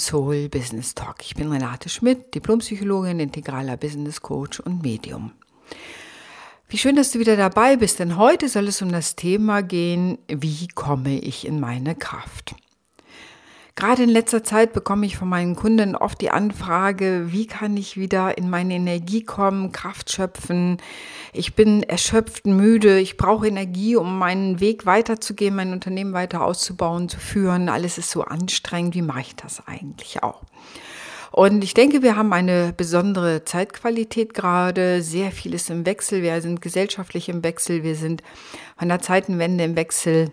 Soul Business Talk. Ich bin Renate Schmidt, Diplompsychologin, integraler Business Coach und Medium. Wie schön, dass du wieder dabei bist, denn heute soll es um das Thema gehen, wie komme ich in meine Kraft? Gerade in letzter Zeit bekomme ich von meinen Kunden oft die Anfrage, wie kann ich wieder in meine Energie kommen, Kraft schöpfen. Ich bin erschöpft, müde, ich brauche Energie, um meinen Weg weiterzugehen, mein Unternehmen weiter auszubauen, zu führen. Alles ist so anstrengend, wie mache ich das eigentlich auch? Und ich denke, wir haben eine besondere Zeitqualität gerade. Sehr viel ist im Wechsel. Wir sind gesellschaftlich im Wechsel. Wir sind von der Zeitenwende im Wechsel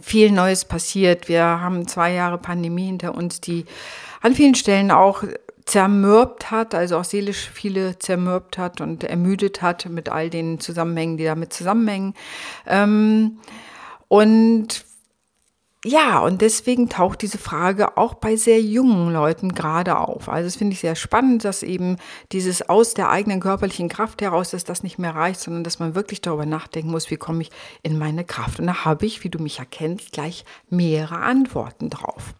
viel Neues passiert. Wir haben zwei Jahre Pandemie hinter uns, die an vielen Stellen auch zermürbt hat, also auch seelisch viele zermürbt hat und ermüdet hat mit all den Zusammenhängen, die damit zusammenhängen. Ähm, und ja, und deswegen taucht diese Frage auch bei sehr jungen Leuten gerade auf. Also das finde ich sehr spannend, dass eben dieses aus der eigenen körperlichen Kraft heraus, dass das nicht mehr reicht, sondern dass man wirklich darüber nachdenken muss, wie komme ich in meine Kraft. Und da habe ich, wie du mich erkennst, gleich mehrere Antworten drauf.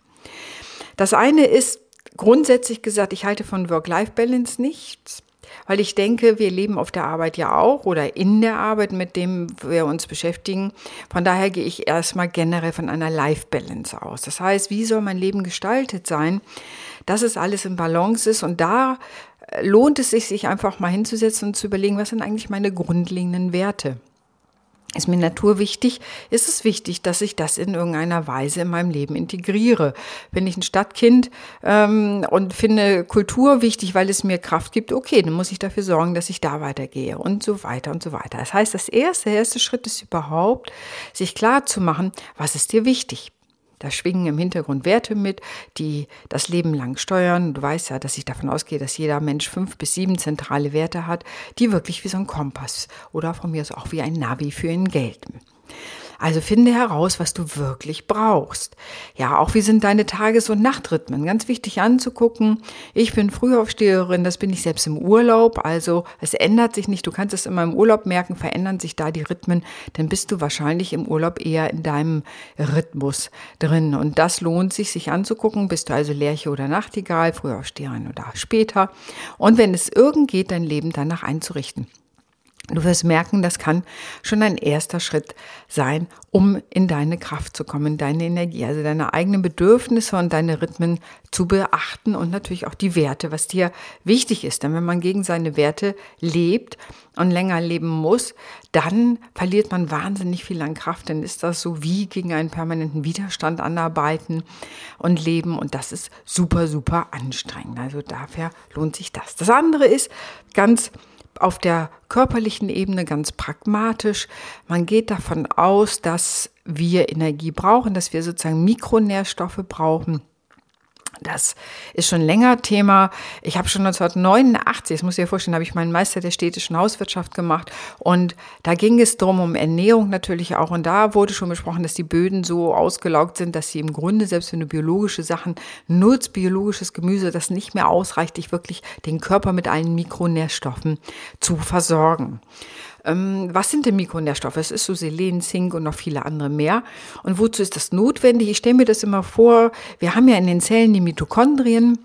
Das eine ist grundsätzlich gesagt, ich halte von Work-Life-Balance nichts. Weil ich denke, wir leben auf der Arbeit ja auch oder in der Arbeit, mit dem wir uns beschäftigen. Von daher gehe ich erstmal generell von einer Life-Balance aus. Das heißt, wie soll mein Leben gestaltet sein, dass es alles in Balance ist und da äh, lohnt es sich, sich einfach mal hinzusetzen und zu überlegen, was sind eigentlich meine grundlegenden Werte ist mir Natur wichtig, ist es wichtig, dass ich das in irgendeiner Weise in meinem Leben integriere. Bin ich ein Stadtkind ähm, und finde Kultur wichtig, weil es mir Kraft gibt, okay, dann muss ich dafür sorgen, dass ich da weitergehe und so weiter und so weiter. Das heißt, das erste, erste Schritt ist überhaupt, sich klar zu machen, was ist dir wichtig. Da schwingen im Hintergrund Werte mit, die das Leben lang steuern. Du weißt ja, dass ich davon ausgehe, dass jeder Mensch fünf bis sieben zentrale Werte hat, die wirklich wie so ein Kompass oder von mir aus auch wie ein Navi für ihn gelten. Also finde heraus, was du wirklich brauchst. Ja, auch wie sind deine Tages- und Nachtrhythmen? Ganz wichtig anzugucken. Ich bin Frühaufsteherin, das bin ich selbst im Urlaub. Also es ändert sich nicht. Du kannst es immer im Urlaub merken, verändern sich da die Rhythmen. Dann bist du wahrscheinlich im Urlaub eher in deinem Rhythmus drin. Und das lohnt sich, sich anzugucken. Bist du also Lerche oder Nachtigall, Frühaufsteherin oder später? Und wenn es irgend geht, dein Leben danach einzurichten. Du wirst merken, das kann schon ein erster Schritt sein, um in deine Kraft zu kommen, deine Energie, also deine eigenen Bedürfnisse und deine Rhythmen zu beachten und natürlich auch die Werte, was dir wichtig ist. Denn wenn man gegen seine Werte lebt und länger leben muss, dann verliert man wahnsinnig viel an Kraft. Dann ist das so wie gegen einen permanenten Widerstand anarbeiten und leben. Und das ist super, super anstrengend. Also dafür lohnt sich das. Das andere ist ganz auf der körperlichen Ebene ganz pragmatisch. Man geht davon aus, dass wir Energie brauchen, dass wir sozusagen Mikronährstoffe brauchen. Das ist schon länger Thema. Ich habe schon 1989, das muss ich dir vorstellen, habe ich meinen Meister der städtischen Hauswirtschaft gemacht und da ging es darum, um Ernährung natürlich auch und da wurde schon besprochen, dass die Böden so ausgelaugt sind, dass sie im Grunde, selbst wenn du biologische Sachen nutzt, biologisches Gemüse, das nicht mehr ausreicht, dich wirklich den Körper mit allen Mikronährstoffen zu versorgen. Ähm, was sind denn Mikronährstoffe? Es ist so Selen, Zink und noch viele andere mehr. Und wozu ist das notwendig? Ich stelle mir das immer vor, wir haben ja in den Zellen die Mitochondrien.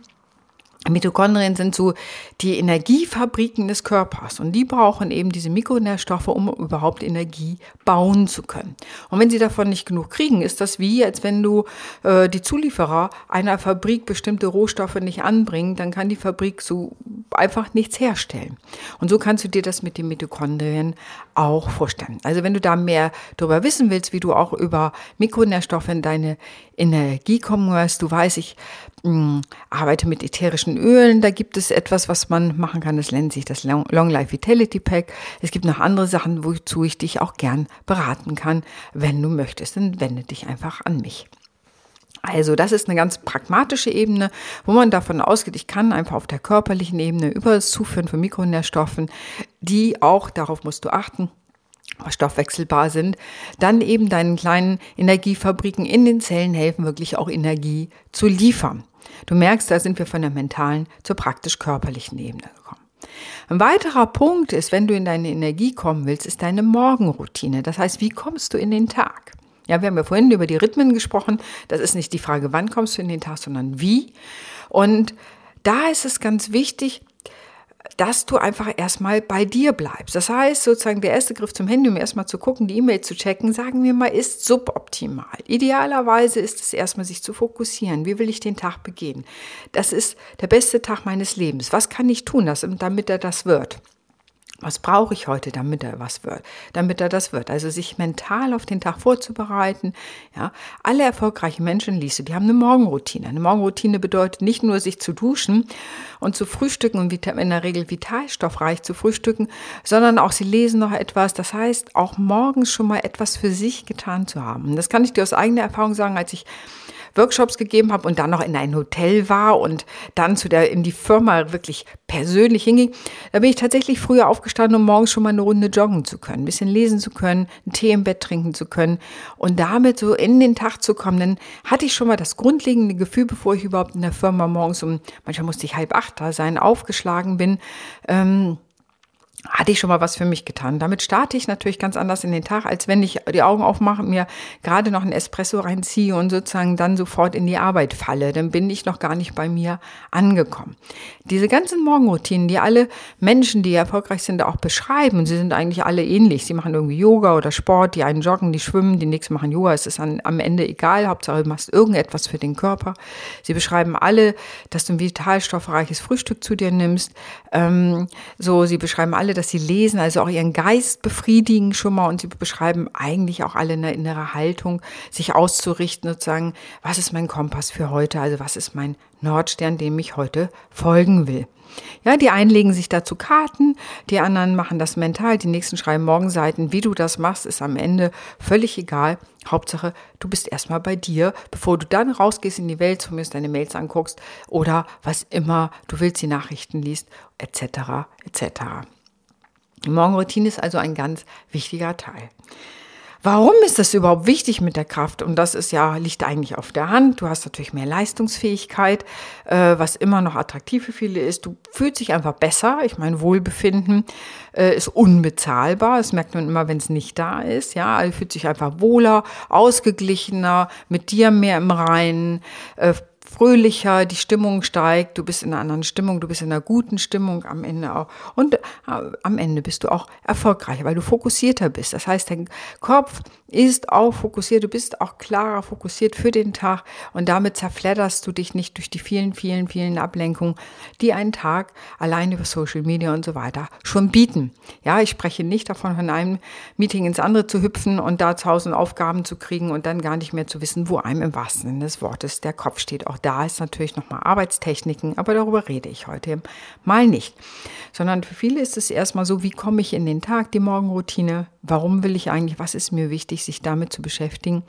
Mitochondrien sind so die Energiefabriken des Körpers und die brauchen eben diese Mikronährstoffe, um überhaupt Energie bauen zu können. Und wenn sie davon nicht genug kriegen, ist das wie, als wenn du äh, die Zulieferer einer Fabrik bestimmte Rohstoffe nicht anbringen, dann kann die Fabrik so einfach nichts herstellen. Und so kannst du dir das mit den Mitochondrien auch vorstellen. Also wenn du da mehr darüber wissen willst, wie du auch über Mikronährstoffe in deine Energie kommen wirst, du weißt, ich mh, hm, arbeite mit ätherischen Ölen. Da gibt es etwas, was man machen kann. Das nennt sich das Long Life Vitality Pack. Es gibt noch andere Sachen, wozu ich dich auch gern beraten kann. Wenn du möchtest, dann wende dich einfach an mich. Also das ist eine ganz pragmatische Ebene, wo man davon ausgeht, ich kann einfach auf der körperlichen Ebene über das Zuführen von Mikronährstoffen, die auch, darauf musst du achten, stoffwechselbar sind, dann eben deinen kleinen Energiefabriken in den Zellen helfen, wirklich auch Energie zu liefern. Du merkst, da sind wir von der mentalen zur praktisch körperlichen Ebene gekommen. Ein weiterer Punkt ist, wenn du in deine Energie kommen willst, ist deine Morgenroutine. Das heißt, wie kommst du in den Tag? Ja, wir haben ja vorhin über die Rhythmen gesprochen. Das ist nicht die Frage, wann kommst du in den Tag, sondern wie. Und da ist es ganz wichtig, dass du einfach erstmal bei dir bleibst. Das heißt, sozusagen der erste Griff zum Handy, um erstmal zu gucken, die E-Mail zu checken, sagen wir mal, ist suboptimal. Idealerweise ist es erstmal, sich zu fokussieren. Wie will ich den Tag begehen? Das ist der beste Tag meines Lebens. Was kann ich tun, damit er das wird? Was brauche ich heute, damit er was wird, damit er das wird? Also sich mental auf den Tag vorzubereiten. Ja, alle erfolgreichen Menschen liest die haben eine Morgenroutine. Eine Morgenroutine bedeutet nicht nur sich zu duschen und zu frühstücken und in der Regel vitalstoffreich zu frühstücken, sondern auch sie lesen noch etwas. Das heißt, auch morgens schon mal etwas für sich getan zu haben. Das kann ich dir aus eigener Erfahrung sagen, als ich Workshops gegeben habe und dann noch in ein Hotel war und dann zu der, in die Firma wirklich persönlich hinging, da bin ich tatsächlich früher aufgestanden, um morgens schon mal eine Runde joggen zu können, ein bisschen lesen zu können, einen Tee im Bett trinken zu können und damit so in den Tag zu kommen. Dann hatte ich schon mal das grundlegende Gefühl, bevor ich überhaupt in der Firma morgens um, manchmal musste ich halb acht da sein, aufgeschlagen bin, ähm, hatte ich schon mal was für mich getan. Damit starte ich natürlich ganz anders in den Tag, als wenn ich die Augen aufmache, mir gerade noch ein Espresso reinziehe und sozusagen dann sofort in die Arbeit falle. Dann bin ich noch gar nicht bei mir angekommen. Diese ganzen Morgenroutinen, die alle Menschen, die erfolgreich sind, auch beschreiben, sie sind eigentlich alle ähnlich. Sie machen irgendwie Yoga oder Sport, die einen joggen, die schwimmen, die nächsten machen Yoga. Es ist an, am Ende egal. Hauptsache, du machst irgendetwas für den Körper. Sie beschreiben alle, dass du ein vitalstoffreiches Frühstück zu dir nimmst. Ähm, so, sie beschreiben alle, dass sie lesen, also auch ihren Geist befriedigen schon mal und sie beschreiben eigentlich auch alle eine innere Haltung, sich auszurichten und sagen, was ist mein Kompass für heute, also was ist mein Nordstern, dem ich heute folgen will. Ja, die einen legen sich dazu Karten, die anderen machen das mental, die nächsten schreiben Morgenseiten. Wie du das machst, ist am Ende völlig egal. Hauptsache, du bist erstmal bei dir, bevor du dann rausgehst in die Welt, zumindest deine Mails anguckst oder was immer du willst, die Nachrichten liest, etc. etc. Morgenroutine ist also ein ganz wichtiger Teil. Warum ist das überhaupt wichtig mit der Kraft? Und das ist ja, liegt eigentlich auf der Hand. Du hast natürlich mehr Leistungsfähigkeit, äh, was immer noch attraktiv für viele ist. Du fühlst dich einfach besser. Ich meine, Wohlbefinden äh, ist unbezahlbar. Das merkt man immer, wenn es nicht da ist. Ja, also fühlt sich einfach wohler, ausgeglichener, mit dir mehr im Reinen, äh, fröhlicher, die Stimmung steigt, du bist in einer anderen Stimmung, du bist in einer guten Stimmung am Ende auch. Und äh, am Ende bist du auch erfolgreicher, weil du fokussierter bist. Das heißt, dein Kopf ist auch fokussiert, du bist auch klarer fokussiert für den Tag und damit zerfledderst du dich nicht durch die vielen, vielen, vielen Ablenkungen, die einen Tag allein über Social Media und so weiter schon bieten. Ja, ich spreche nicht davon, von einem Meeting ins andere zu hüpfen und da tausend Aufgaben zu kriegen und dann gar nicht mehr zu wissen, wo einem im wahrsten Sinne des Wortes der Kopf steht. Auch da ist natürlich nochmal Arbeitstechniken, aber darüber rede ich heute mal nicht. Sondern für viele ist es erstmal so, wie komme ich in den Tag, die Morgenroutine, warum will ich eigentlich, was ist mir wichtig, sich damit zu beschäftigen.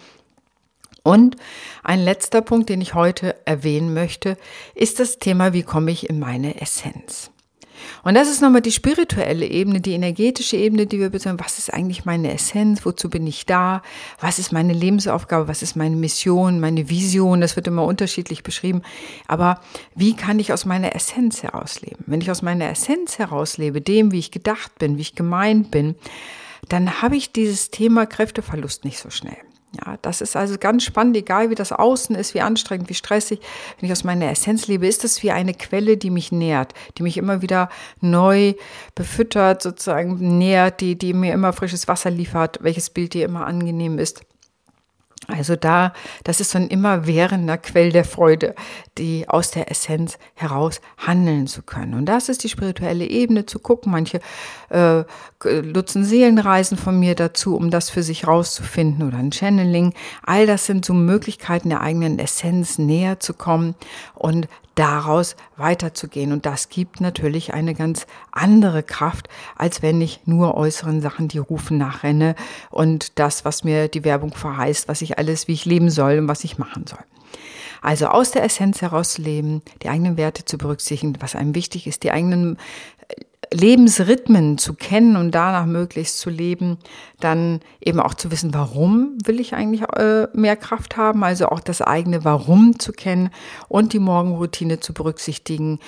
Und ein letzter Punkt, den ich heute erwähnen möchte, ist das Thema, wie komme ich in meine Essenz? Und das ist nochmal die spirituelle Ebene, die energetische Ebene, die wir besagen, was ist eigentlich meine Essenz, wozu bin ich da, was ist meine Lebensaufgabe, was ist meine Mission, meine Vision, das wird immer unterschiedlich beschrieben. Aber wie kann ich aus meiner Essenz herausleben? Wenn ich aus meiner Essenz herauslebe, dem, wie ich gedacht bin, wie ich gemeint bin, dann habe ich dieses Thema Kräfteverlust nicht so schnell. Ja, das ist also ganz spannend, egal wie das Außen ist, wie anstrengend, wie stressig. Wenn ich aus meiner Essenz lebe, ist das wie eine Quelle, die mich nährt, die mich immer wieder neu befüttert, sozusagen nährt, die, die mir immer frisches Wasser liefert, welches Bild dir immer angenehm ist. Also da, das ist so ein immerwährender Quell der Freude, die aus der Essenz heraus handeln zu können. Und das ist die spirituelle Ebene zu gucken. Manche äh, nutzen Seelenreisen von mir dazu, um das für sich rauszufinden oder ein Channeling. All das sind so Möglichkeiten der eigenen Essenz näher zu kommen und daraus weiterzugehen. Und das gibt natürlich eine ganz andere Kraft, als wenn ich nur äußeren Sachen die Rufen nachrenne und das, was mir die Werbung verheißt, was ich alles, wie ich leben soll und was ich machen soll. Also aus der Essenz heraus leben, die eigenen Werte zu berücksichtigen, was einem wichtig ist, die eigenen Lebensrhythmen zu kennen und danach möglichst zu leben, dann eben auch zu wissen, warum will ich eigentlich äh, mehr Kraft haben, also auch das eigene Warum zu kennen und die Morgenroutine zu berücksichtigen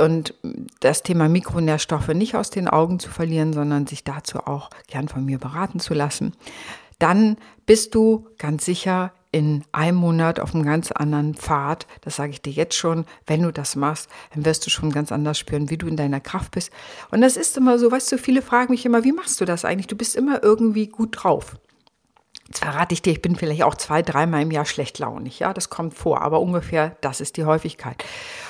und das Thema Mikronährstoffe nicht aus den Augen zu verlieren, sondern sich dazu auch gern von mir beraten zu lassen dann bist du ganz sicher in einem Monat auf einem ganz anderen Pfad. Das sage ich dir jetzt schon. Wenn du das machst, dann wirst du schon ganz anders spüren, wie du in deiner Kraft bist. Und das ist immer so, weißt du, viele fragen mich immer, wie machst du das eigentlich? Du bist immer irgendwie gut drauf. Jetzt verrate ich dir, ich bin vielleicht auch zwei, dreimal im Jahr schlecht launig. Ja, das kommt vor, aber ungefähr das ist die Häufigkeit.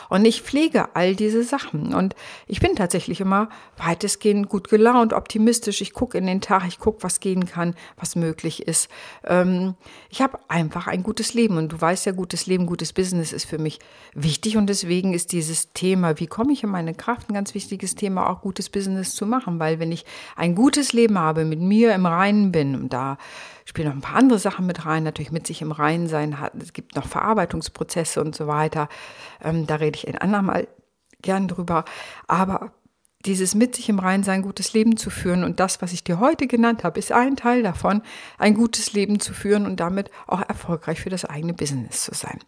Und ich pflege all diese Sachen. Und ich bin tatsächlich immer weitestgehend gut gelaunt, optimistisch. Ich gucke in den Tag, ich gucke, was gehen kann, was möglich ist. Ähm, ich habe einfach ein gutes Leben. Und du weißt ja, gutes Leben, gutes Business ist für mich wichtig. Und deswegen ist dieses Thema, wie komme ich in meine Kraft, ein ganz wichtiges Thema, auch gutes Business zu machen. Weil wenn ich ein gutes Leben habe, mit mir im Reinen bin, und da spielen noch ein paar andere Sachen mit rein, natürlich mit sich im Reinen sein. Es gibt noch Verarbeitungsprozesse und so weiter. Ähm, da rede ich ein andermal gern drüber. Aber dieses mit sich im Reinen sein, gutes Leben zu führen und das, was ich dir heute genannt habe, ist ein Teil davon, ein gutes Leben zu führen und damit auch erfolgreich für das eigene Business zu sein.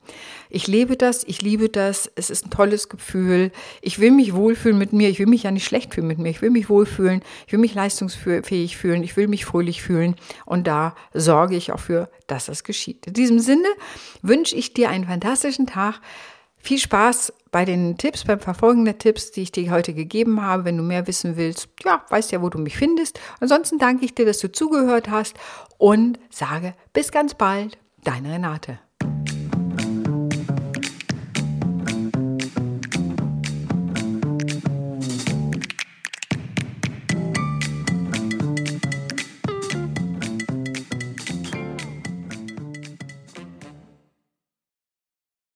Ich lebe das, ich liebe das, es ist ein tolles Gefühl. Ich will mich wohlfühlen mit mir, ich will mich ja nicht schlecht fühlen mit mir, ich will mich wohlfühlen, ich will mich leistungsfähig fühlen, ich will mich fröhlich fühlen und da sorge ich auch für, dass das geschieht. In diesem Sinne wünsche ich dir einen fantastischen Tag. Viel Spaß bei den Tipps, beim Verfolgen der Tipps, die ich dir heute gegeben habe. Wenn du mehr wissen willst, ja, weißt ja, wo du mich findest. Ansonsten danke ich dir, dass du zugehört hast und sage bis ganz bald, deine Renate.